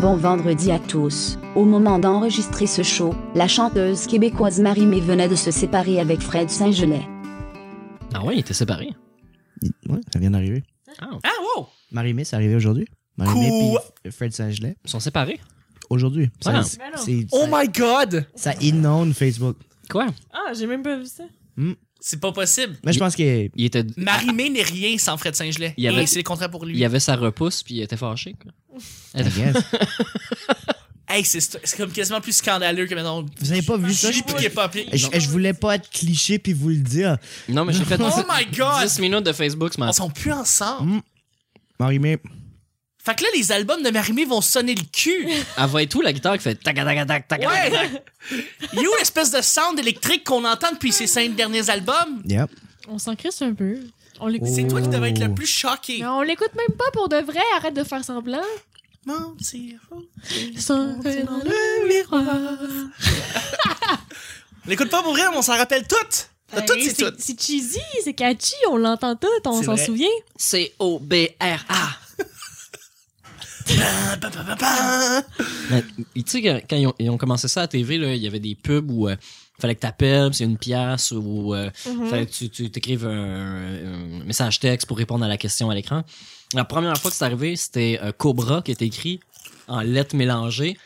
Bon vendredi à tous. Au moment d'enregistrer ce show, la chanteuse québécoise Marie-Mé venait de se séparer avec Fred Saint-Gelais. Ah ouais, il était séparé. Ouais, ça vient d'arriver. Ah, Ah, wow! Marie-Mé, c'est arrivé aujourd'hui. Marie-Mé Cool. puis Fred Saint-Gelais. ils sont séparés? Aujourd'hui. Ça, Ah. c'est- Oh ça- my god! Ça inonde Facebook. Quoi? Ah, j'ai même pas vu ça. C'est pas possible. Mais je pense que. Il était, Marie-Mé n'est rien sans Fred Saint-Gelais. Il y avait- c'est le contraire pour lui. il avait sa repousse puis il était fâché. Quoi. I guess. Hey, c'est c'est comme quasiment plus scandaleux que maintenant. Vous avez pas vu ça? Pas. Je, je voulais pas être cliché puis vous le dire. Non, mais j'ai fait Oh my god! 10 minutes de Facebook ce On matin. sont plus ensemble. Mm. Fait que là, les albums de Marie-Mé vont sonner le cul. Elle va et tout, la guitare qui fait tac tac tac tac. Ouais! Il y a où l'espèce de sound électrique qu'on entend depuis ces cinq derniers albums? yep. On s'en crisse un peu. On l'écoute. C'est toi qui devais être Oh. le plus choqué. Mais on l'écoute même pas pour de vrai. Arrête de faire semblant. Mentir. Dans le miroir. On l'écoute pas pour vrai, mais on s'en rappelle toutes. T'as toutes, c'est toutes. C'est cheesy, c'est catchy, on l'entend tout, on C'est s'en vrai. souvient. C-O-B-R-A. Tu sais, quand, quand ils, ont, ils ont commencé ça à la TV, là, il y avait des pubs où euh, fallait que t'appelles, c'est une pièce, ou euh, fallait que tu, tu t'écrives un, un message texte pour répondre à la question à l'écran. La première fois que c'est arrivé, c'était euh, Cobra qui était écrit en lettres mélangées.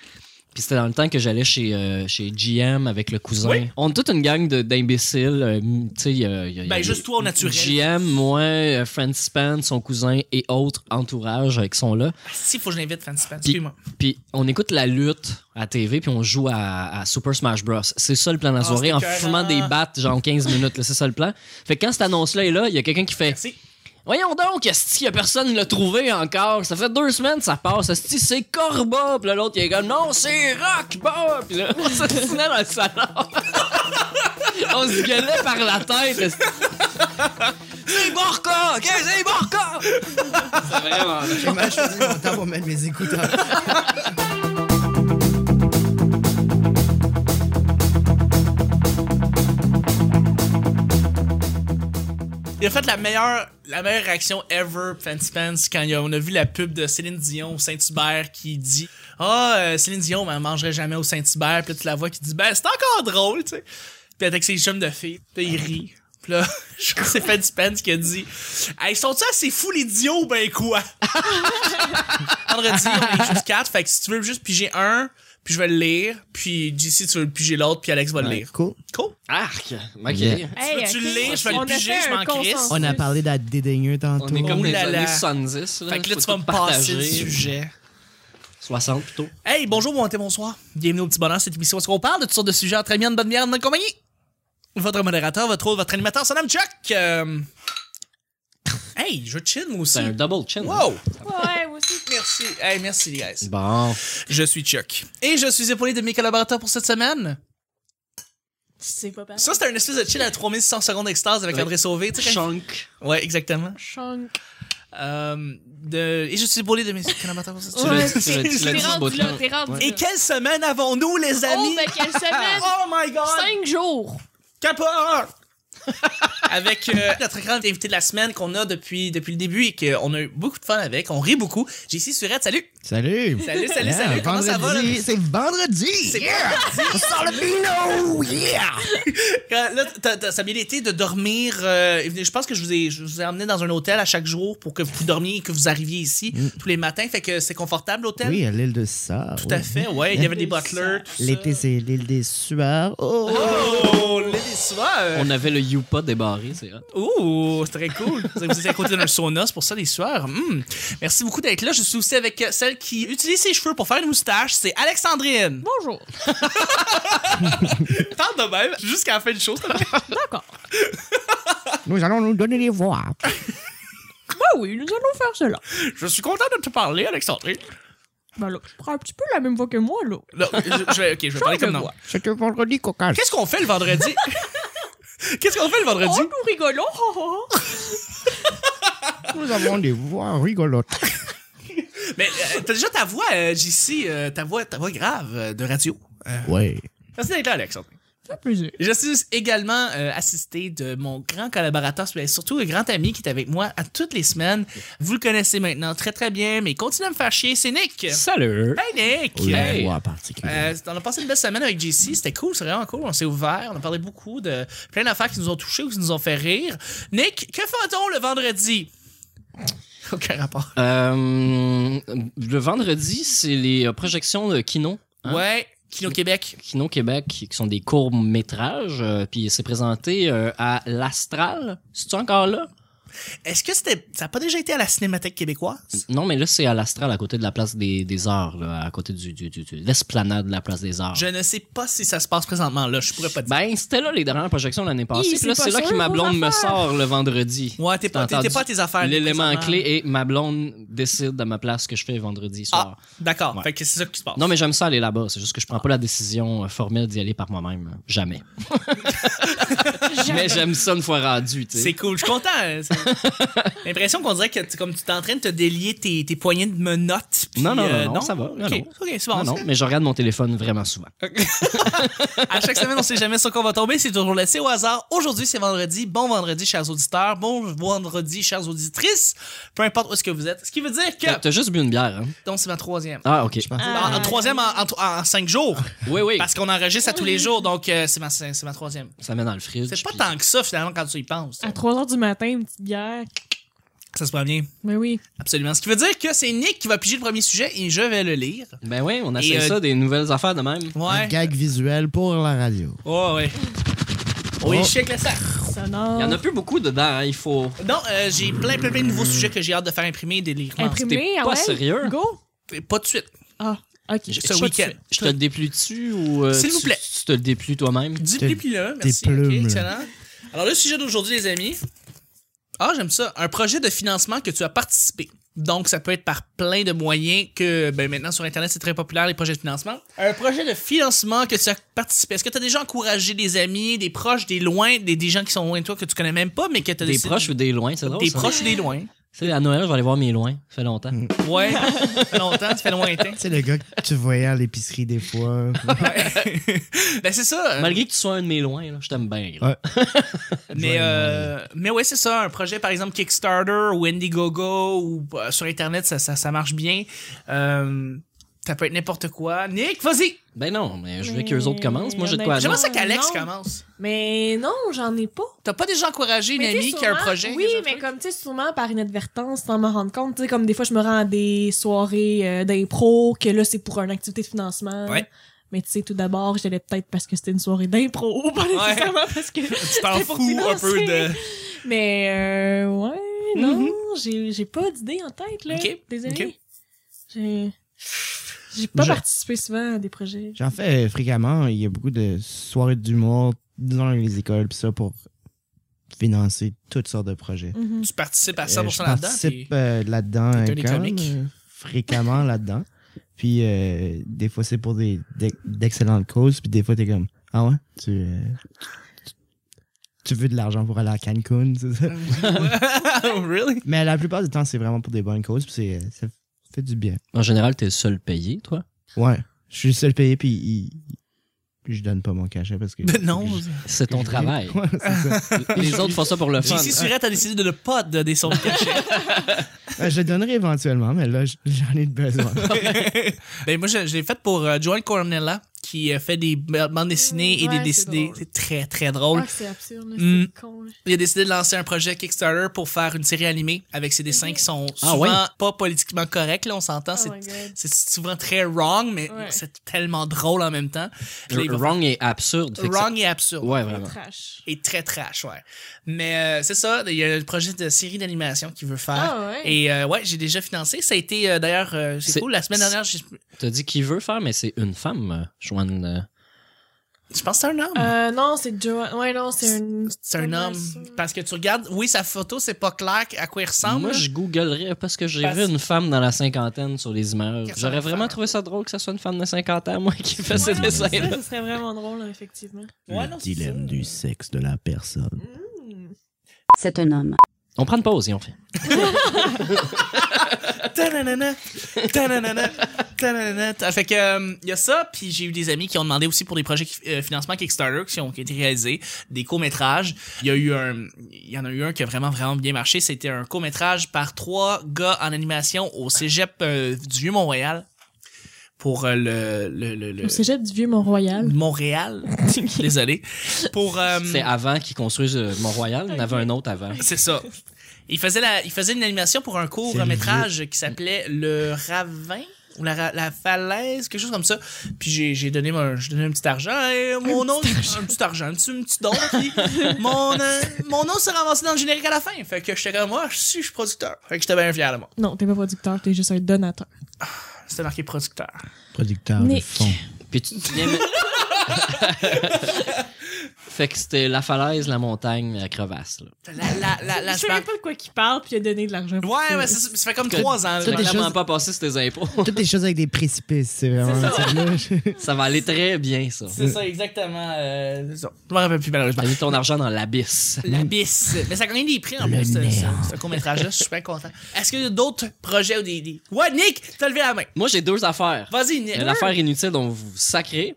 Puis c'était dans le temps que j'allais chez, euh, chez GM avec le cousin. Oui. On est toute une gang de- d'imbéciles. euh, tu sais, il y a- il y a- il y a- Ben, juste toi au naturel. GM, moi, euh, Francis Span, son cousin et autres entourages euh, qui sont là. Si, faut que je l'invite, Fancy. Excuse-moi. Puis on écoute la lutte à TV, puis on joue à, à Super Smash Bros. C'est ça le plan de la Ah, soirée, en fumant des battes, genre 15 minutes. là, C'est ça le plan. Fait que quand cette annonce-là est là, il y a quelqu'un qui fait Merci. Voyons donc, est-ce qu'il y a personne qui l'a trouvé encore? Ça fait deux semaines ça passe. Est-ce c'est Corba? Puis là, l'autre, il est comme Non, c'est Rockba Puis là, on s'assinait dans le salon. on se gueulait par la tête. C'est Borka Ok, c'est Borka C'est vraiment. J'ai mal choisi mon temps pour mettre mes écouteurs. Il a fait la meilleure, la meilleure réaction ever, Fancy Pants, quand on a vu la pub de Céline Dion au Saint-Hubert qui dit Ah, euh, Céline Dion, elle mangerait jamais au Saint-Hubert. Puis là, tu la vois qui dit Ben, c'est encore drôle, tu sais. Puis avec ses chums de filles. Puis il rit. Puis là, je crois que c'est Fancy Pants qui a dit Hey, sont-ils assez fous les dios ou ben quoi Vendredi, on est juste quatre. Fait que si tu veux juste piger un, puis je vais le lire. Puis JC, tu veux le piger l'autre, puis Alex va le lire. Cool. Cool. Arc Ok. Yeah. Hey, veux-tu ok. le lire? Je vais le piger, je m'en crisse. On a parlé d'être dédaigneux tantôt. On est comme Oh là. années 70. Là. Fait que là, tu vas me passer le partager. sujet. 60 plutôt. Hey, bonjour, bon matin, bonsoir. Bienvenue au petit bonheur, cette émission où on parle de toutes sortes de sujets entre amis, en bonne bière, en bonne compagnie. Votre modérateur, votre autre, votre animateur, son nom Chuck. Euh, Hey, je chill moi aussi. C'est un double chin. Wow! Ouais, moi aussi. Merci. Hey, merci, les guys. Bon. Je suis Chuck. Et je suis épaulé de mes collaborateurs pour cette semaine. C'est pas pareil. Ça, c'était un espèce de chill à 3600 secondes d'extase avec Ouais. André Sauvé. tu sais, quand- Chunk. Ouais, exactement. Chunk. Euh, de... Et je suis épaulé de mes collaborateurs pour cette Tu semaine. l'as- tu l'as- tu l'as T'es dit ce rendu là, bout-là. t'es rendu Et là. quelle semaine avons-nous, les amis? Oh, ben quelle semaine! Oh my god! Cinq jours! Capote! Avec euh, notre grand invité de la semaine qu'on a depuis, depuis le début et qu'on a eu beaucoup de fun avec. On rit beaucoup. JC Surette, salut! Salut. Salut, salut, Yeah, salut. Comment ça va? là? vendredi, C'est vendredi. C'est Yeah. On sort le bino. Yeah. Là, t'as- t'as- ça a bien été de dormir. euh, je pense que je vous, ai, je vous ai emmené dans un hôtel à chaque jour pour que vous dormiez et que vous arriviez ici tous les matins. Fait que c'est confortable l'hôtel? Mm. Oui, à l'île de Sar. Tout à fait, ouais. Il y avait des butlers, tout ça. L'été, c'est l'île des sueurs. Oh. Oh, les soirs. On avait le Youpa débarré, c'est hot. Ouh, c'est très cool. Vous êtes à côté d'un sauna, c'est pour ça les sueurs. Hmm. Merci beaucoup d'être là. Je suis aussi avec euh, celle qui utilise ses cheveux pour faire une moustache. C'est Alexandrine. Bonjour. Parle de même jusqu'à la fin du show. D'accord. Nous allons nous donner des voix. Ben oui, nous allons faire cela. Je suis content de te parler, Alexandrine. Ben là, tu prends un petit peu la même voix que moi, là. Non, je, je vais, ok, je vais parler comme voix. C'est un vendredi cocasse. Qu'est-ce qu'on fait le vendredi? Qu'est-ce qu'on fait le vendredi? Oh, nous rigolons. oh, oh, oh. Nous avons des voix rigolotes. Mais euh, t'as déjà ta voix, euh, JC, euh, ta voix, ta voix grave euh, de radio. Euh, Ouais. merci d'être là, Alexandre. Ça fait plaisir. Je suis également euh, assisté de mon grand collaborateur, mais surtout un grand ami qui est avec moi à toutes les semaines. Vous le connaissez maintenant très très bien, mais continue à me faire chier, c'est Nick. Salut! Hey Nick! Oui, Hey. particulière. Euh, on a passé une belle semaine avec JC, c'était cool, c'est vraiment cool, on s'est ouvert, on a parlé beaucoup de plein d'affaires qui nous ont touchés ou qui nous ont fait rire. Nick, que fait-on le vendredi? Aucun rapport. Euh, le vendredi, c'est les euh, projections de Kino. Hein? Ouais, Kino Québec. Kino Québec, qui sont des courts-métrages. euh, puis c'est présenté euh, à l'Astral. C'est-tu encore là? Est-ce que c'était. Ça n'a pas déjà été à la Cinémathèque québécoise? Non, mais là, c'est à l'Astral, à côté de la place des, des Arts, là, à côté du, du, du- du- l'esplanade de la place des Arts. Je ne sais pas si ça se passe présentement là, je pourrais pas te dire. Ben, c'était là les dernières projections l'année passée. Puis là, c'est là que ma blonde me sort le vendredi. Ouais, t'es pas, t'es- pas à tes affaires. L'élément clé est ma blonde décide à ma place ce que je fais vendredi soir. Ah, d'accord. Ouais. Fait que c'est ça qui se passe. Non, mais j'aime ça aller là-bas. C'est juste que je prends pas la décision euh, formelle d'y aller par moi-même. Jamais. mais j'aime ça une fois rendu, tu sais. C'est cool, je suis content. L'impression qu'on dirait que tu- comme tu es en train de te délier tes, tes poignées de menottes. puis, Non, non, euh, non, non, ça va. Non, Ok, non. ok, c'est bon. Non, mais je regarde mon téléphone vraiment souvent. À chaque semaine, on sait jamais sur quoi on va tomber. C'est toujours laissé au hasard. Aujourd'hui, c'est vendredi. Bon vendredi, chers auditeurs. Bon vendredi, chères auditrices. Peu importe où est-ce que vous êtes. Ce qui veut dire que. T'as- juste bu une bière, hein? Donc, c'est ma troisième. Ah, ok. En, en troisième en, en- en cinq jours. Oui, oui. Parce qu'on enregistre à tous les jours. Donc, euh, c'est ma, c'est ma troisième. Ça met dans le fridge. C'est pas puis- tant que ça, finalement, quand tu y penses. À 3 h du matin, une petite bière. Ça se prend bien. Mais oui. Absolument. Ce qui veut dire que c'est Nick qui va piger le premier sujet et je vais le lire. Ben oui, on a Et, fait euh, ça, des nouvelles affaires de même. Un Ouais. gag visuel pour la radio. Oh, ouais. Oui, Oh. avec le sac. Sonore. Il y en a plus beaucoup dedans, hein, il faut. Non, euh, j'ai plein, plein, plein de nouveaux sujets que j'ai hâte de faire imprimer et de lire. Imprimé, t'es ah pas ouais? sérieux? Go! Pas de suite. Ah, ok. Ce Je- week-end. Je te le déplie dessus ou. euh, S'il vous plaît. Tu te le déplies toi-même? Tes merci. plumes, Ok, là. excellent. Alors, le sujet d'aujourd'hui, les amis. Ah, j'aime ça. Un projet de financement que tu as participé. Donc, ça peut être par plein de moyens que, ben, maintenant, sur Internet, c'est très populaire, les projets de financement. Un projet de financement que tu as participé. Est-ce que tu as déjà encouragé des amis, des proches, des loin, des, des gens qui sont loin de toi que tu connais même pas, mais que tu as Des proches ou des loin, c'est drôle. Des ça. proches ou des loin. Tu sais, à Noël, je vais aller voir mes loin. Ça fait longtemps. Ouais. ça fait longtemps, ça fait lointain. Tu sais, le gars que tu voyais à l'épicerie des fois. ben, c'est ça. Malgré que tu sois un de mes loin, là, je t'aime bien. là. Ouais. Mais, euh, mais ouais, c'est ça. Un projet, par exemple, Kickstarter ou Indiegogo ou euh, sur Internet, ça, ça, ça marche bien. Euh, ça peut être n'importe quoi. Nick, vas-y! Ben non, mais je veux Mais- qu'eux autres commencent. Moi, j'ai de quoi J'aimerais ça qu'Alex commence. Mais non, j'en ai pas. T'as pas déjà encouragé une Mais amie qui a un projet? Oui, mais comme tu sais, sûrement par inadvertance, sans me rendre compte. Tu sais, comme des fois, je me rends à des soirées euh, d'impro, que là, c'est pour une activité de financement. Ouais. Mais tu sais, tout d'abord, j'allais peut-être parce que c'était une soirée d'impro, pas nécessairement parce que. Tu t'en fous un peu de. Mais euh, ouais, non, j'ai j'ai pas d'idée en tête, là. Mhm. Ok, Désolée. ok. J'ai. J'ai pas Je- participé souvent à des projets. J'en fais euh, fréquemment. Il y a beaucoup de soirées d'humour dans les écoles pis ça pour financer toutes sortes de projets. Mhm. Tu participes à Euh, 100% je là-dedans. participe puis- euh, là-dedans euh, euh, fréquemment là-dedans. Puis euh, des fois c'est pour des d'ex- d'excellentes causes, puis des fois t'es comme ah ouais, tu euh, tu- tu veux de l'argent pour aller à Cancun, c'est ça. really? Mais la plupart du temps c'est vraiment pour des bonnes causes, puis c'est euh, fait du bien. En général, t'es le seul payé, toi? Ouais, je suis le seul payé puis il- je donne pas mon cachet parce que non. C'est ton travail. Ouais, c'est ça. Les autres font ça pour le fun. JC Surette a décidé de ne pas donner son cachet. Euh, je le donnerai éventuellement, mais là j'en ai besoin. ben, moi, je, l'ai fait pour euh, Joanne Cornella, qui euh, fait des bandes dessinées et Ouais, des drôle. C'est très, très drôle. Ah, c'est absurde, Mm. c'est con. là. Il a décidé de lancer un projet Kickstarter pour faire une série animée avec ses dessins qui sont Ah souvent ouais? pas politiquement corrects, là, on s'entend. Oh c'est, souvent très wrong, mais Ouais. c'est tellement drôle en même temps. Là, Wrong et absurde. faire- que ça- wrong et absurde. Ouais, vraiment. Trash. Et très trash, ouais. Mais euh, c'est ça, il y a un projet de série d'animation qu'il veut faire. Ah ouais. Et euh, ouais, j'ai déjà financé. Ça a été euh, d'ailleurs, euh, c'est C'est- cool. La semaine dernière, j'ai- T'as dit qu'il veut faire, mais c'est une femme, euh, Joanne. Euh, je pense que c'est un homme. Euh, non, c'est Joe. Ouais, non, c'est un. c'est un homme. Parce que tu regardes, oui, sa photo, c'est pas clair à quoi il ressemble. Moi, je googlerais parce que j'ai Parce- vu une femme dans la cinquantaine sur les images. J'aurais vraiment trouvé ça drôle que ça soit une femme de 50 ans, moi, qui fait Ouais, ces non, dessins c'est ça, là Ce serait vraiment drôle, effectivement. Ouais, non, c'est ça. sexe de la personne. Mm. C'est un homme. On prend une pause et on fait. Ta- Fait que euh, il y a ça, puis j'ai eu des amis qui ont demandé aussi pour des projets euh, financement Kickstarter qui ont qui ont été réalisés, des courts-métrages. Il y a eu un il y en a eu un qui a vraiment vraiment bien marché, c'était un court-métrage par trois gars en animation au Cégep euh, du Vieux-Montréal pour euh, le le le, le- Au cégep du Vieux-Mont-Royal. Montréal. Désolé. Pour euh, C'est avant qu'ils construisent euh, Mont-Royal. Il y en avait un autre avant. C'est ça. Il faisait, la, il faisait une animation pour un court métrage qui s'appelait Le Ravin ou la, la falaise, quelque chose comme ça. Puis j'ai, j'ai donné, mon, j'ai donné un petit argent. Et mon nom, un petit argent, un petit, un petit don. Puis mon, euh, mon nom s'est ramassé dans le générique à la fin. Fait que j'étais comme moi, je suis, je suis producteur. Fait que j'étais bien fier de moi. Non, t'es pas producteur, t'es juste un donateur. C'était marqué producteur. Producteur de Nick. fond. Puis tu te souviens, mais- fait que c'était la falaise, la montagne, la crevasse. Là. La, la, la, la, je sais même pas de quoi qu'il parle, puis il a donné de l'argent. Ouais, ça. mais ça, ça fait comme trois ans. Les Vraiment choses- pas passer sur tes impôts. Toutes les choses avec des précipices, c'est vraiment. ça va aller très bien, ça. C'est ça, exactement. Euh, c'est ça. Je me rappelle plus malheureusement. T'as mis ton argent dans l'abysse. L'abysse. Mais ça a gagné des prix en Le plus, ce, néant. ce, ce court-métrage-là. Je suis super content. Est-ce qu'il y a d'autres projets ou des, des. Ouais, Nick, t'as levé la main. Moi, j'ai deux affaires. Vas-y, Nick. Euh, L'affaire inutile dont vous vous sacrez.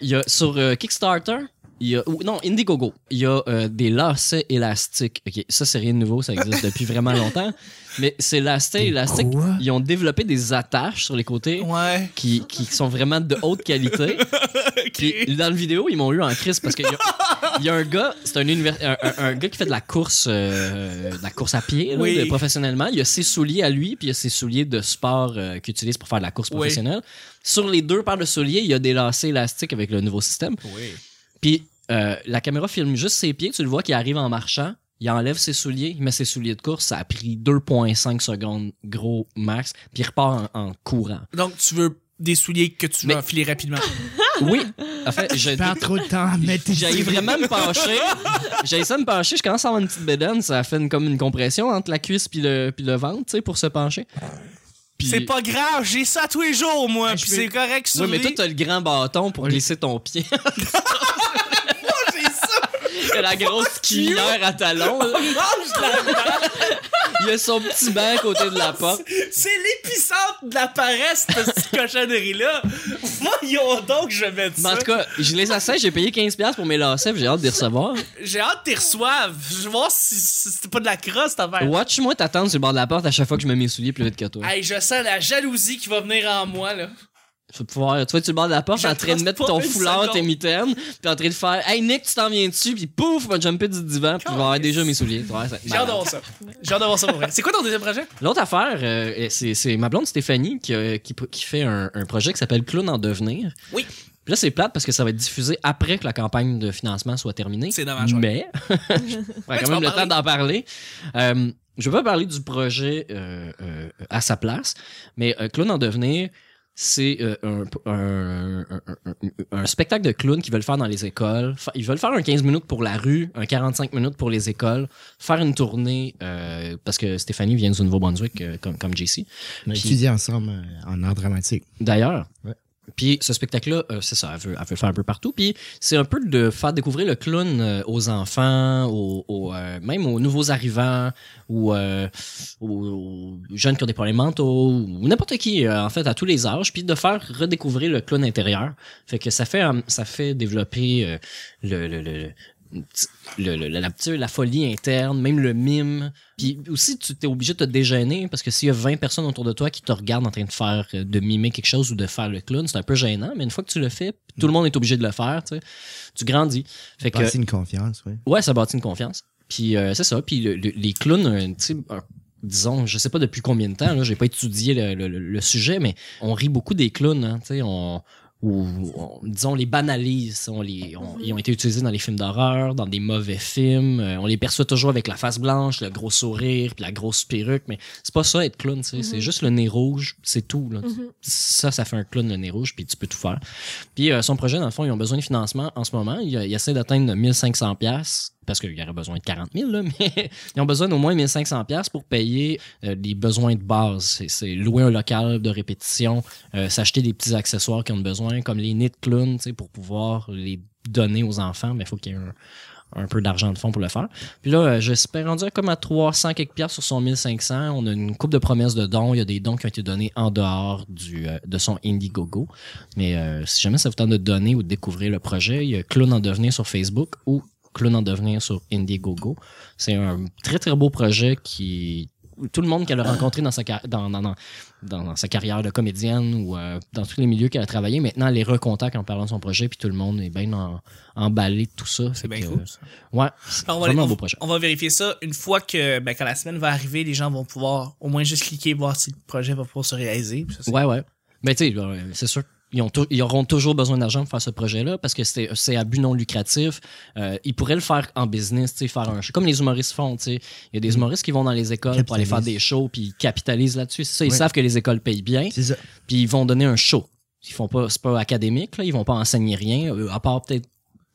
Il y a sur euh, Kickstarter, il y a ou, non Indiegogo, il y a euh, des lacets élastiques. Ok, ça c'est rien de nouveau, ça existe depuis vraiment longtemps. Mais ces lacets élastiques, quoi? ils ont développé des attaches sur les côtés Ouais. qui, qui sont vraiment de haute qualité. Puis dans le vidéo, ils m'ont eu en crise parce qu'il y, a- il y a un gars, c'est un, univers- un, un- un gars qui fait de la course, euh, de la course à pied là, Oui. de- professionnellement. Il y a ses souliers à lui, puis il y a ses souliers de sport euh, qu'il utilise pour faire de la course Oui. professionnelle. Sur les deux paires de souliers, il y a des lacets élastiques avec le nouveau système. Oui. Puis euh, la caméra filme juste ses pieds, tu le vois qui arrive en marchant. Il enlève ses souliers, il met ses souliers de course. Ça a pris 2,5 secondes, gros max. Puis il repart en, en courant. Donc, tu veux des souliers que tu Mais- veux enfiler rapidement. Oui, en fait, je, Perds trop de temps à mettre J'allais vraiment me pencher. J'allais ça me pencher. Je commence à avoir une petite bédaine. Ça fait une- comme une compression entre la cuisse puis le, puis le ventre, tu sais, pour se pencher. C'est pas grave, j'ai ça tous les jours, moi. Ah, Puis je c'est correct sur Oui, mais toi, t'as le grand bâton pour glisser ton pied. j'ai ça. T'as la grosse cuillère à talons. là. Mange de la Il y a son petit banc à côté de la porte. C'est de la paresse, cette cochonnerie-là. Voyons donc, je vais mettre Mais en ça. tout cas, je les assais, j'ai payé 15$ pour mes lacets, j'ai hâte de les recevoir. J'ai hâte que tu reçoives. Je vais voir si, si c'était pas de la crosse, cette affaire. Watch-moi t'attendre sur le bord de la porte à chaque fois que je mets mes souliers plus vite que toi. Hey, je sens la jalousie qui va venir en moi, là. Tu vas pouvoir, tu sur le bord de la porte, en train de mettre ton foulard, tes mitaines, puis en train de faire Hey Nick, tu t'en viens dessus, puis pouf, va jumper du divan, puis je vais avoir déjà mes souliers. Ouais, ça- voir ça. Pour vrai. C'est quoi ton deuxième projet? L'autre affaire, euh, c'est, ma blonde Stéphanie qui, euh, qui, qui fait un, un projet qui s'appelle Clown en devenir. Oui. Là, c'est plate parce que ça va être diffusé après que la campagne de financement soit terminée. C'est dommage. Mais, on quand vas même le temps d'en parler. Euh, je vais pas parler du projet euh, euh, à sa place, mais Clown en devenir, c'est euh, un, un, un- un- un spectacle de clown qu'ils veulent faire dans les écoles. Ils veulent faire un 15 minutes pour la rue, un 45 minutes pour les écoles, faire une tournée, euh, parce que Stéphanie vient du Nouveau-Brunswick, euh, comme, comme JC. On a étudié ensemble en art dramatique. D'ailleurs. Ouais. Puis ce spectacle-là, euh, c'est ça, elle veut, elle veut faire un peu partout. Puis c'est un peu de faire découvrir le clown euh, aux enfants, aux, aux, euh, même aux nouveaux arrivants, ou euh, aux, aux jeunes qui ont des problèmes mentaux, ou n'importe qui, euh, en fait, à tous les âges, puis de faire redécouvrir le clown intérieur. Fait que ça fait, ça fait développer le, le, le, le- le- la, la folie interne, même le mime. Puis aussi, tu t'es obligé de te dégêner parce que s'il y a 20 personnes autour de toi qui te regardent en train de faire, euh, de mimer quelque chose ou de faire le clown, c'est un peu gênant. Mais une fois que tu le fais, tout le monde est obligé de le faire, tu sais, tu grandis. Fait que, Passer une confiance, oui. ouais, ça bâtit une confiance. Puis euh, c'est ça. Puis le- le- les clowns, euh, tu sais, un- disons, je sais pas depuis combien de temps, là, j'ai pas étudié le, le- le- le sujet, mais on rit beaucoup des clowns, hein, tu sais, on ou on- disons les banalise, on les, on- ils ont été utilisés dans les films d'horreur, dans des mauvais films, euh, on les perçoit toujours avec la face blanche, le gros sourire, puis la grosse perruque, mais c'est pas ça être clown, tu sais, c'est juste le nez rouge, c'est tout. Là. Ça, ça fait un clown le nez rouge, puis tu peux tout faire. Puis euh, son projet, dans le fond, ils ont besoin de financement en ce moment, il, il essaie d'atteindre 1500 pièces parce qu'il y aurait besoin de 40 000, là, mais ils ont besoin d'au moins 1500 pièces pour payer euh, les besoins de base. C'est- louer un local de répétition, euh, s'acheter des petits accessoires qu'ils ont besoin, comme les nids de clown, tu sais, pour pouvoir les donner aux enfants, mais il faut qu'il y ait un, peu d'argent de fonds pour le faire. Puis là, euh, j'espère rendu comme à 300 quelques piastres sur son 1500. On a une coupe de promesses de dons. Il y a des dons qui ont été donnés en dehors du, euh, de son Indiegogo. Mais euh, si jamais ça vous tente de donner ou de découvrir le projet, il y a Clown en devenir sur Facebook ou Clown en devenir sur Indiegogo. C'est un très très beau projet qui tout le monde qu'elle a rencontré dans sa, dans, dans, sa carrière de comédienne ou euh, dans tous les milieux qu'elle a travaillé, maintenant elle les recontacte en parlant de son projet, puis tout le monde est bien en- emballé de tout ça. C'est bien que, cool. euh, ça. Ouais, On va, vraiment on- beau projet. on va vérifier ça une fois que ben, quand la semaine va arriver, les gens vont pouvoir au moins juste cliquer voir si le projet va pouvoir se réaliser. Ça, Ouais, ouais. Mais tu sais, euh, c'est sûr. Ils, ont ils auront toujours besoin d'argent pour faire ce projet-là parce que c'est c'est à but non lucratif. Euh, ils pourraient le faire en business, faire un show. Comme les humoristes font, tu sais. Il y a des humoristes qui vont dans les écoles pour aller faire des shows puis ils capitalisent là-dessus. C'est ça, ils Ouais. savent que les écoles payent bien C'est ça. puis ils vont donner un show. Ils font pas, c'est pas académique, là. Ils vont pas enseigner rien, à part peut-être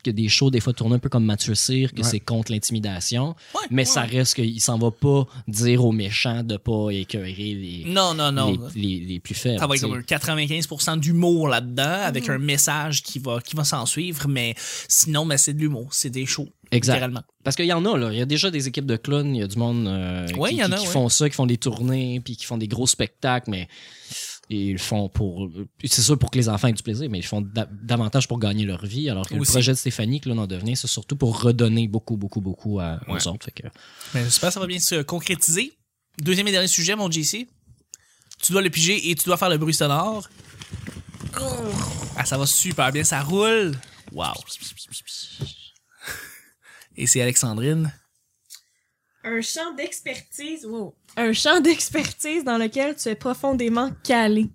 que des shows des fois tournent un peu comme Mathieu Cyr, que Ouais. c'est contre l'intimidation. Ouais, Mais ouais. ça reste qu'il s'en va pas dire aux méchants de pas écœurer les, Non, non, non. les, les, les plus faibles. Ça va être comme un 95% d'humour là-dedans, avec Mhm. un message qui va, qui va s'en suivre, mais sinon, c'est de l'humour, c'est des shows, Exact. littéralement. Parce qu'il y en a, là. Il y a déjà des équipes de clowns, il y a du monde euh, Ouais, qui, il y en qui- a, qui ouais. font ça, qui font des tournées, puis qui font des gros spectacles, mais ils le font pour. C'est sûr pour que les enfants aient du plaisir, mais ils le font da- davantage pour gagner leur vie. Alors que Aussi. le projet de Stéphanie, Clown en devenir, c'est surtout pour redonner beaucoup, beaucoup, beaucoup à, aux autres. Fait que, Mais j'espère que ça va bien se concrétiser. Deuxième et dernier sujet, mon JC. Tu dois le piger et tu dois faire le bruit sonore. Ah, ça va super bien, ça roule. Wow. Et c'est Alexandrine. Un champ d'expertise. Wow. Un champ d'expertise dans lequel tu es profondément calé.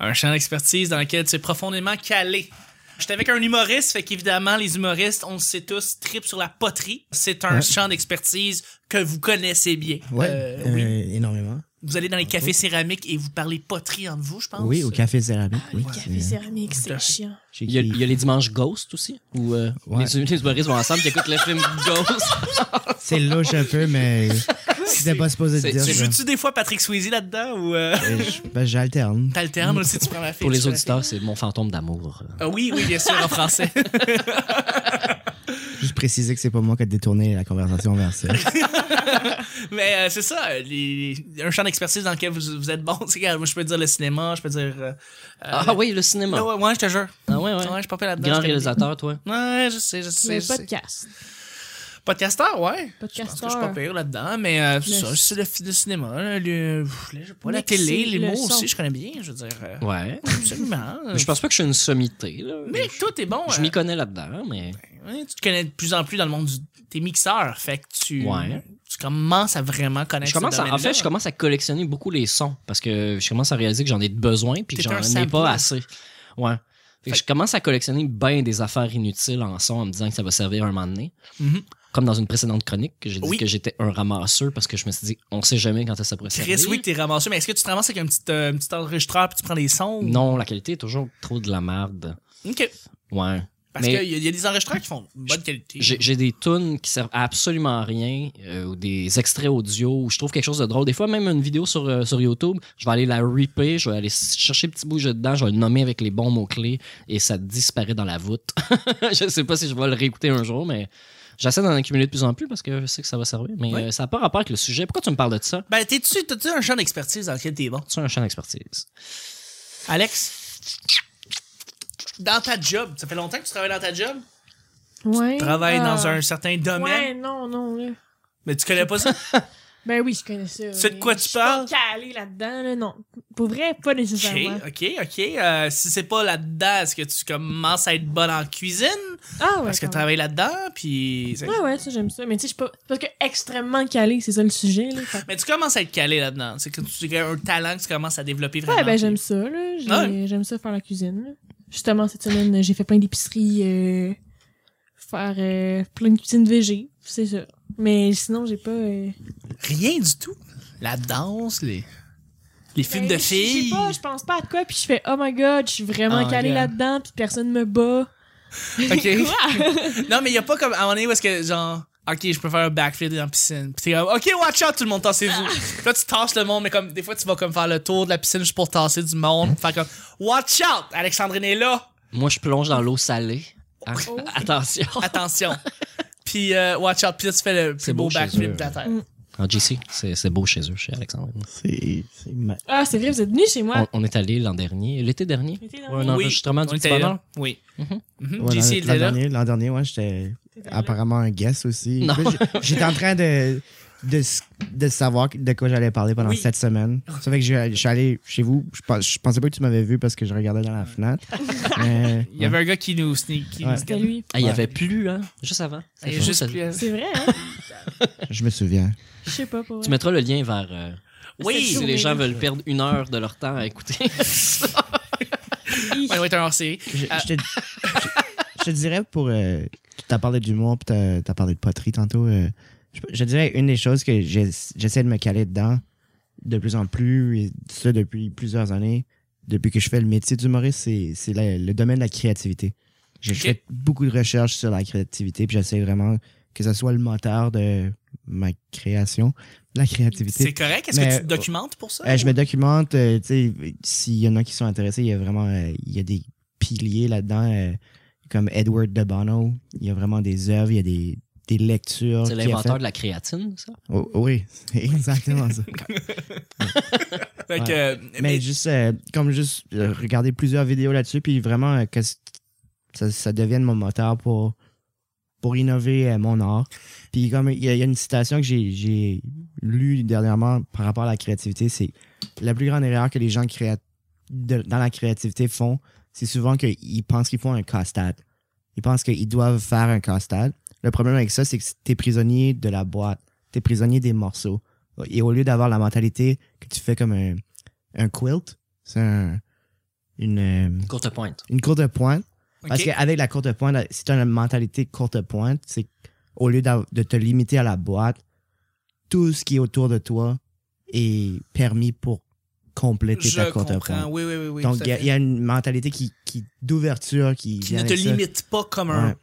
Un champ d'expertise dans lequel tu es profondément calé. J'étais avec un humoriste, fait qu'évidemment, les humoristes, on le sait tous, tripent sur la poterie. C'est un Ouais. champ d'expertise que vous connaissez bien. Ouais, Euh, euh, oui. énormément. Vous allez dans les cafés céramiques et vous parlez poterie entre vous, je pense? Oui, au café céramique. Oui. Café Euh, céramique, c'est chiant. il, y a, il y a les dimanches Ghost aussi, où euh, Ouais. les, les humoristes vont ensemble, qui écoutent le film Ghost. C'est louche un peu, mais c'était pas supposé C'est- de dire ça. Joues-tu des fois Patrick Swayze là-dedans ou euh, je- ben, J'alterne. t'alternes aussi, tu prends la fille? Pour les tu auditeurs, c'est mon fantôme d'amour. Ah oui, oui, bien sûr, en français. Préciser que c'est pas moi qui ai détourné la conversation vers ça. Mais euh, c'est ça, euh, les, un champ d'expertise dans lequel vous, vous êtes bon. Moi, je peux dire le cinéma, je peux dire. euh, Ah oui, le cinéma. ouais, ouais, je te jure. Ah ouais, ouais. Ouais, je suis pas fait là-dedans. Grand réalisateur, toi. Ouais, je sais, je sais. Le sais. Podcast. Podcasteur, ouais. Je pense que je Podcasteur. suis pas pire là-dedans, mais euh, c'est Le- ça, c'est le, le cinéma, là, le, pas, la télé, les le mots son. aussi, je connais bien, je veux dire. euh, Ouais. Absolument. Mais je pense pas que je suis une sommité, là. Mais tout est bon. Je euh, m'y connais là-dedans, mais. Ouais, tu te connais de plus en plus dans le monde du t'es mixeur, fait que tu Ouais. tu commences à vraiment connaître Je commence ce à- en fait, je commence à collectionner beaucoup les sons parce que je commence à réaliser que j'en ai besoin puis que T'es j'en ai pas assez. Ouais. Fait que je commence à collectionner bien des affaires inutiles en son en me disant que ça va servir un moment donné. Mhm. Comme dans une précédente chronique, que j'ai dit Oui. que j'étais un ramasseur parce que je me suis dit, on sait jamais quand ça pourrait servir. Chris, oui, que t'es ramassé, mais est-ce que tu te ramasses avec un petit, euh, un petit enregistreur puis tu prends des sons? Non, la qualité est toujours trop de la merde. Ok. Ouais. Parce qu'il y, a- il y a des enregistreurs qui font une bonne qualité. J'ai j'ai des tunes qui servent à absolument à rien euh, ou des extraits audio où je trouve quelque chose de drôle. Des fois, même une vidéo sur, euh, sur YouTube, je vais aller la ripper, je vais aller chercher le petit bout dedans, je vais le nommer avec les bons mots-clés et ça disparaît dans la voûte. je sais pas si je vais le réécouter un jour, mais j'essaie d'en accumuler de plus en plus parce que je sais que ça va servir. Mais euh, ça n'a pas rapport avec le sujet. Pourquoi tu me parles de ça? Ben, t'es-tu, t'as-tu un champ d'expertise dans lequel t'es bon? C'est un champ d'expertise. Alex? Dans ta job, ça fait longtemps que tu travailles dans ta job? Ouais. Tu travailles Ah. dans un certain domaine, Ouais, non, non, là. mais tu connais pas ça? Ben oui, je connais ça. sais de quoi tu je suis parles? pas calé là-dedans, là, non. Pour vrai, pas nécessairement. Ok, ok, ok. Euh, si c'est pas là-dedans, est-ce que tu commences à être bonne en cuisine? Ah ouais. Parce que tu travailles là-dedans, puis... Ouais, ouais, ça, j'aime ça. Mais tu sais, je suis pas. Parce que extrêmement calé, c'est ça le sujet, là. Fait- Mais tu commences à être calé là-dedans. C'est que tu as un talent que tu commences à développer vraiment. Ouais, ben j'aime ça, là. Ouais? J'aime ça faire la cuisine, là. Justement, cette semaine, j'ai fait plein d'épiceries, euh, faire euh, plein de cuisine végé, c'est ça. Mais sinon, j'ai pas... euh, Rien du tout. La danse, les, les films ben, de je- filles. Je sais pas, je pense pas à quoi, puis je fais « Oh my God, je suis vraiment Oh my calé God. là-dedans, puis personne me bat. OK. Quoi? non, mais il y a pas comme à un moment donné où est-ce que genre OK, je peux faire un backflip dans la piscine. Puis t'es comme OK, watch out tout le monde tassez-vous. Puis là tu tasses le monde mais comme des fois tu vas comme faire le tour de la piscine juste pour tasser du monde, faire comme watch out, Alexandrine est là. Moi, je plonge dans l'eau salée. Ah, Oh. Attention. Attention. Puis euh, Watch Out, puis là, tu fais le plus C'est beau, backflip eux. de la Terre. Mm. En GC, c'est beau chez eux, chez Alexandre. C'est. ma- Ah, c'est vrai, vous êtes venus chez moi. On, on est allé l'an dernier, l'été dernier. Ouais, dernier. un Oui, enregistrement du petit bonheur. Oui. Mhm. Mhm. Ouais, JC l'an- dernier, l'an dernier, ouais, j'étais apparemment un guest aussi. J'étais en train de, de, de savoir de quoi j'allais parler pendant Oui. cette semaine. Ça fait que je je suis allé chez vous. Je, pens- je pensais pas que tu m'avais vu parce que je regardais dans la fenêtre. Mais, Il y avait un gars qui nous sneak. Qui Ouais. nous C'était lui. Ah, il y Ouais. avait plus, hein, juste avant. Il y a juste Ça- plus- C'est vrai, hein? je me souviens. Je sais pas, pour Tu mettras le lien vers. euh, Oui. Si les gens veulent perdre une heure de leur temps à écouter. Ouais, être un hors-série. Je, Ah. je te, je- je te dirais pour. Euh, tu t'as parlé d'humour, puis t'as as parlé de poterie tantôt. euh, je, je dirais une des choses que j'essaie de me caler dedans de plus en plus, et ça depuis plusieurs années, depuis que je fais le métier d'humoriste, c'est le domaine de la créativité. J'ai fait beaucoup de recherches sur la créativité, puis j'essaie vraiment que ce soit le moteur de ma création, la créativité. C'est correct? Est-ce que tu te documentes pour ça? Euh, je me documente, euh, tu sais, s'il y en a qui sont intéressés, il y a vraiment, euh, il y a des piliers là-dedans, euh, comme Edward de Bono. Il y a vraiment des œuvres, il y a des, des lectures. C'est l'inventeur de la créatine, ça? Oh, oui, c'est exactement ça. Fait que, Ouais. euh, Mais, mais- juste, euh, comme juste euh, regarder plusieurs vidéos là-dessus, puis vraiment euh, que ça, ça devienne mon moteur pour, pour innover euh, mon art. Puis comme il y, a- il y a une citation que j'ai- lue dernièrement par rapport à la créativité, c'est la plus grande erreur que les gens créa- de- dans la créativité font, c'est souvent qu'ils pensent qu'ils font un casse-tête. Ils pensent qu'ils doivent faire un casse-tête. Le problème avec ça, c'est que t'es prisonnier de la boîte. T'es prisonnier des morceaux. Et au lieu d'avoir la mentalité que tu fais comme un, un quilt, c'est un- une, euh, Courte pointe. une courte pointe. Parce qu'avec la courte pointe, si tu as une mentalité courte pointe, c'est au lieu de te limiter à la boîte, tout ce qui est autour de toi est permis pour compléter je ta courte comprends. pointe. Oui, oui, oui. oui Donc, il y a- y, une mentalité qui, qui d'ouverture qui, qui vient ne te ça. limite pas comme un- Ouais.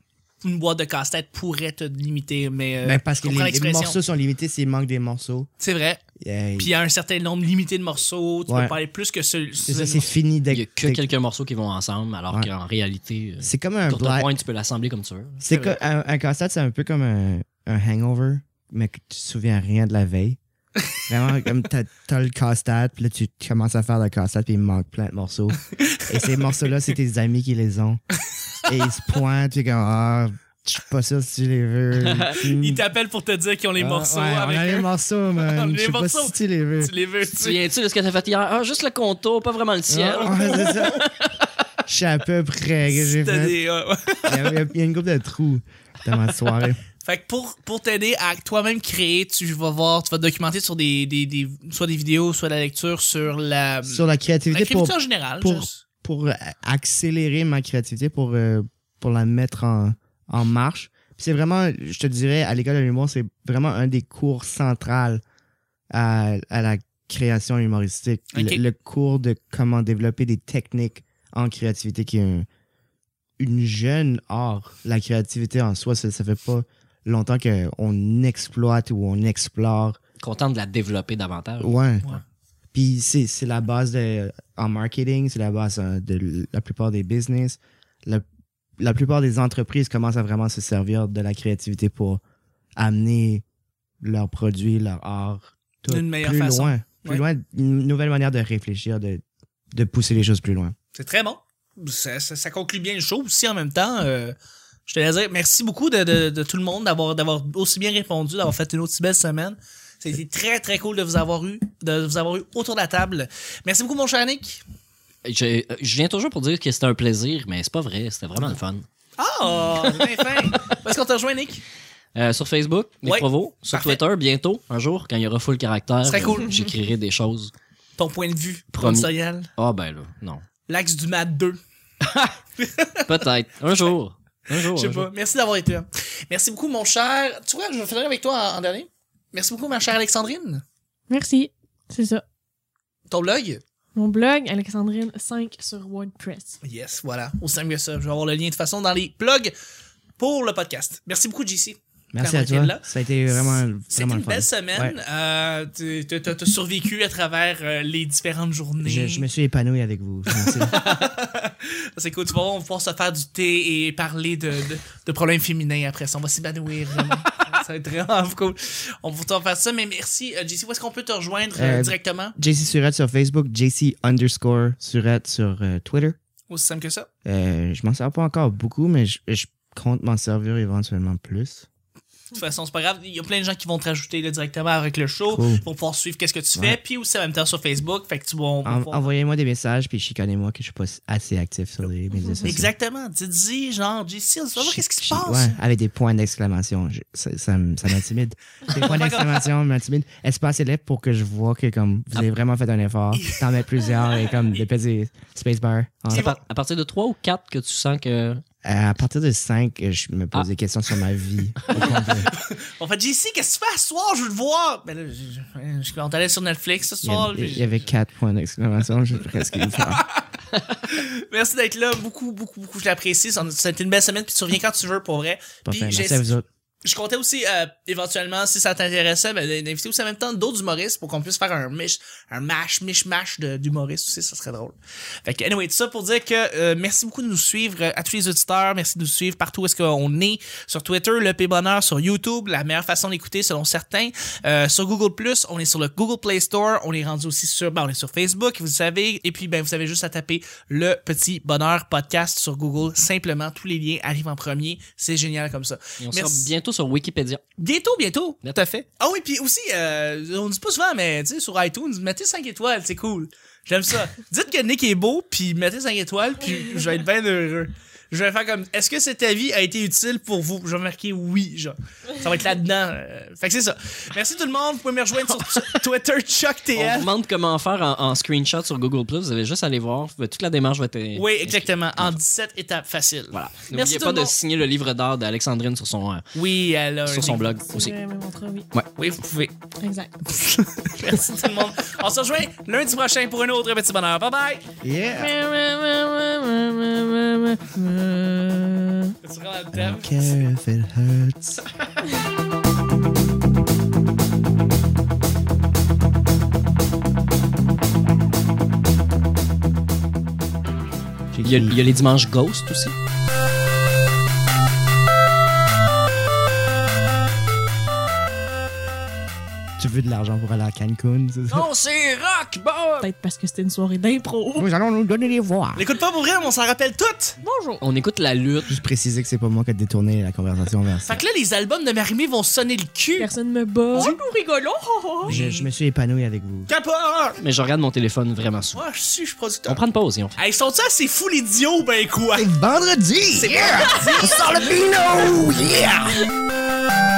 Une boîte de casse-tête pourrait te limiter, mais euh, Ben, parce que les, morceaux sont limités s'il manque des morceaux. C'est vrai. Puis il y a un certain nombre limité de morceaux. Tu Ouais. peux pas aller plus que ce. c'est ça, c'est fini Il y a que quelques morceaux qui vont ensemble, alors Ouais. qu'en réalité, euh, C'est comme un courte black. pointe, tu peux l'assembler comme tu veux. C'est C'est que un, un casse-tête, c'est un peu comme un, un hangover, mais que tu te souviens rien de la veille. Vraiment, comme t'as as le casse-tête, puis là, tu commences à faire le casse-tête, puis il manque plein de morceaux. Et ces morceaux-là, c'est tes amis qui les ont. Et ils se pointent, puis comme, ah, je suis pas sûr si tu les veux. Ils t'appellent pour te dire qu'ils ont les Ah, morceaux. ouais, avec on a les morceaux, man. les Je sais pas morceaux. si tu les veux. Tu les veux. Tu te souviens-tu de ce que t'as fait hier? Ah, juste le contour, pas vraiment le ciel. Ah, ouais, c'est ça. Je sais à peu près que j'ai fait. des, euh. Il y, a, il y a une couple de trous dans ma soirée. Fait que pour, pour t'aider à toi-même créer, tu vas voir, tu vas te documenter sur des, des, des soit des vidéos, soit de la lecture sur la, Sur la la créativité, pour, créativité en général. pour- juste. Pour accélérer ma créativité, pour, euh, pour la mettre en, en marche. Puis C'est vraiment, je te dirais, à l'école de l'humour, c'est vraiment un des cours centrales à, à la création humoristique. Le, le cours de comment développer des techniques en créativité qui est un- une jeune art. La créativité en soi, ça, ça fait pas longtemps qu'on exploite ou on explore Content de la développer davantage. Ouais. Puis c'est, la base de, en marketing, c'est la base euh, de la plupart des business. La, la plupart des entreprises commencent à vraiment se servir de la créativité pour amener leurs produits, leur art, tout D'une meilleure plus façon. loin. Plus Ouais. loin, une nouvelle manière de réfléchir, de, de pousser les choses plus loin. C'est très bon. Ça, ça, ça conclut bien le show aussi en même temps. euh, je te laisse dire merci beaucoup de, de, de tout le monde d'avoir d'avoir aussi bien répondu, d'avoir fait une aussi belle semaine. C'était très très cool de vous avoir eu, de vous avoir eu autour de la table. Merci beaucoup mon cher Nick. Je, je viens toujours pour dire que c'était un plaisir, mais c'est pas vrai. C'était vraiment le fun. Ah, c'est bien fin. Où est-ce qu'on t'a rejoint Nick? Euh, sur Facebook, Nick Ouais. Provo. Sur Parfait. Twitter, bientôt, un jour, quand il y aura full caractère, Très cool. euh, j'écrirai des choses. Ton point de vue Promis. professionnel. Ah ben là, non. L'axe du MAD 2. Peut-être. Un jour. Un jour. Je sais pas. jour. Merci d'avoir été là. Merci beaucoup, mon cher. Tu vois, je vais finir avec toi en, en dernier. Merci beaucoup, ma chère Alexandrine. Merci. C'est ça. Ton blog? Mon blog, Alexandrine 5 sur WordPress. Yes, voilà. Aussi simple que ça. Je vais avoir le lien de toute façon dans les blogs pour le podcast. Merci beaucoup, JC. Merci à toi. là. Ça a été vraiment, C'était une fun. belle semaine. Ouais. Euh, tu- t'as survécu à travers euh, les différentes journées. Je, je me suis épanoui avec vous. C'est cool. Tu vas on va pouvoir se faire du thé et parler de, de, de problèmes féminins après ça. On va s'épanouir. ça va être vraiment cool. On va pouvoir faire ça. Mais merci, euh, JC. Où est-ce qu'on peut te rejoindre euh, directement? JC Surette sur Facebook, JC underscore Surette sur Twitter. Aussi simple que ça. Je m'en sers pas encore beaucoup, mais je, je compte m'en servir éventuellement plus. De toute façon, c'est pas grave. Il y a plein de gens qui vont te rajouter là, directement avec le show. Cool. Ils vont pouvoir suivre qu'est-ce que tu fais. Ouais. Puis aussi en même temps sur Facebook. Fait que tu vas. En- pouvoir- Envoyez-moi des messages, puis chicanez-moi que je suis pas assez actif sur les médias sociaux. Exactement. Dites-y, genre, JC, on voir qu'est-ce qui se passe. Ouais, avec des points d'exclamation. Ça, ça, m'intimide. Des points d'exclamation m'intimident. Espace élève pour que je vois que comme vous avez vraiment fait un effort? T'en mets plusieurs et comme des petits spacebar. En- C'est par- à partir de 3 ou 4 que tu sens que. À partir de 5, je me pose Ah. des questions sur ma vie. On fait JC, qu'est-ce que tu fais ce soir? Je veux te voir. Ben là, je, je, on t'allait sur Netflix ce Il y soir. avait, il y avait 4 points d'exclamation. Je vais presque le faire. Merci d'être là. Beaucoup, beaucoup, beaucoup. Je l'apprécie. Ça ça a été une belle semaine. Puis tu reviens quand tu veux pour vrai. Puis j'ai- Merci à vous autres. Je comptais aussi, euh, éventuellement, si ça t'intéressait, ben, d'inviter aussi en même temps d'autres humoristes pour qu'on puisse faire un mish, un mash, mish-mash d'humoristes aussi, ça serait drôle. Fait que, anyway, tout ça pour dire que, euh, merci beaucoup de nous suivre, euh, à tous les auditeurs, merci de nous suivre partout où est-ce qu'on est, sur Twitter, le P Bonheur, sur YouTube, la meilleure façon d'écouter selon certains, euh, sur Google+, on est sur le Google Play Store, on est rendu aussi sur, ben, on est sur Facebook, vous savez, et puis, ben, vous avez juste à taper le petit bonheur podcast sur Google, simplement, tous les liens arrivent en premier, c'est génial comme ça. Et on Merci. sera bientôt sur Wikipédia. Bientôt, bientôt. Tout à fait. Ah oui, puis aussi, euh, on dit pas souvent, mais tu sais, sur iTunes, mettez 5 étoiles, c'est cool. J'aime ça. Dites que Nick est beau, puis mettez 5 étoiles, puis je vais être bien heureux. Je vais faire comme, est-ce que cet avis a été utile pour vous? Je vais marquer oui, genre. Ça va être là-dedans. euh. Fait que c'est ça. Merci tout le monde. Vous pouvez me rejoindre sur Twitter, On vous ChuckTL. demande comment faire en, en screenshot sur Google Plus. Vous avez juste à aller voir. Toute la démarche va être. Oui, exactement. En 17 étapes faciles. Voilà. Merci N'oubliez pas de monde. signer le livre d'art d'Alexandrine sur son, euh, Oui, elle a sur son livre. blog aussi. Oui. Oui, vous pouvez. Exact. Merci tout le monde. On se rejoint lundi prochain pour un autre petit bonheur. Bye bye. Yeah! I don't care if it hurts. J'ai Il y, a, il y a les dimanches Ghost aussi. Tu veux de l'argent pour aller à Cancun, c'est ça? Non, c'est rock! Bon! Peut-être parce que c'était une soirée d'impro. Nous allons nous donner les voix. L'écoute pas pour vrai, mais on s'en rappelle toutes. Bonjour. On écoute la lutte. Juste préciser que c'est pas moi qui ai détourné la conversation vers ça. Fait que là, les albums de Marimé vont sonner le cul. Personne me bat. Oh, nous rigolons. Je, je me suis épanoui avec vous. Capote! Mais je regarde mon téléphone vraiment souvent. Moi, je suis, je suis producteur. On prend une pause et on Hey, sont-ils assez fous, les idiots, ben quoi? vendredi! C'est vendredi! On sort le Pinot! Yeah!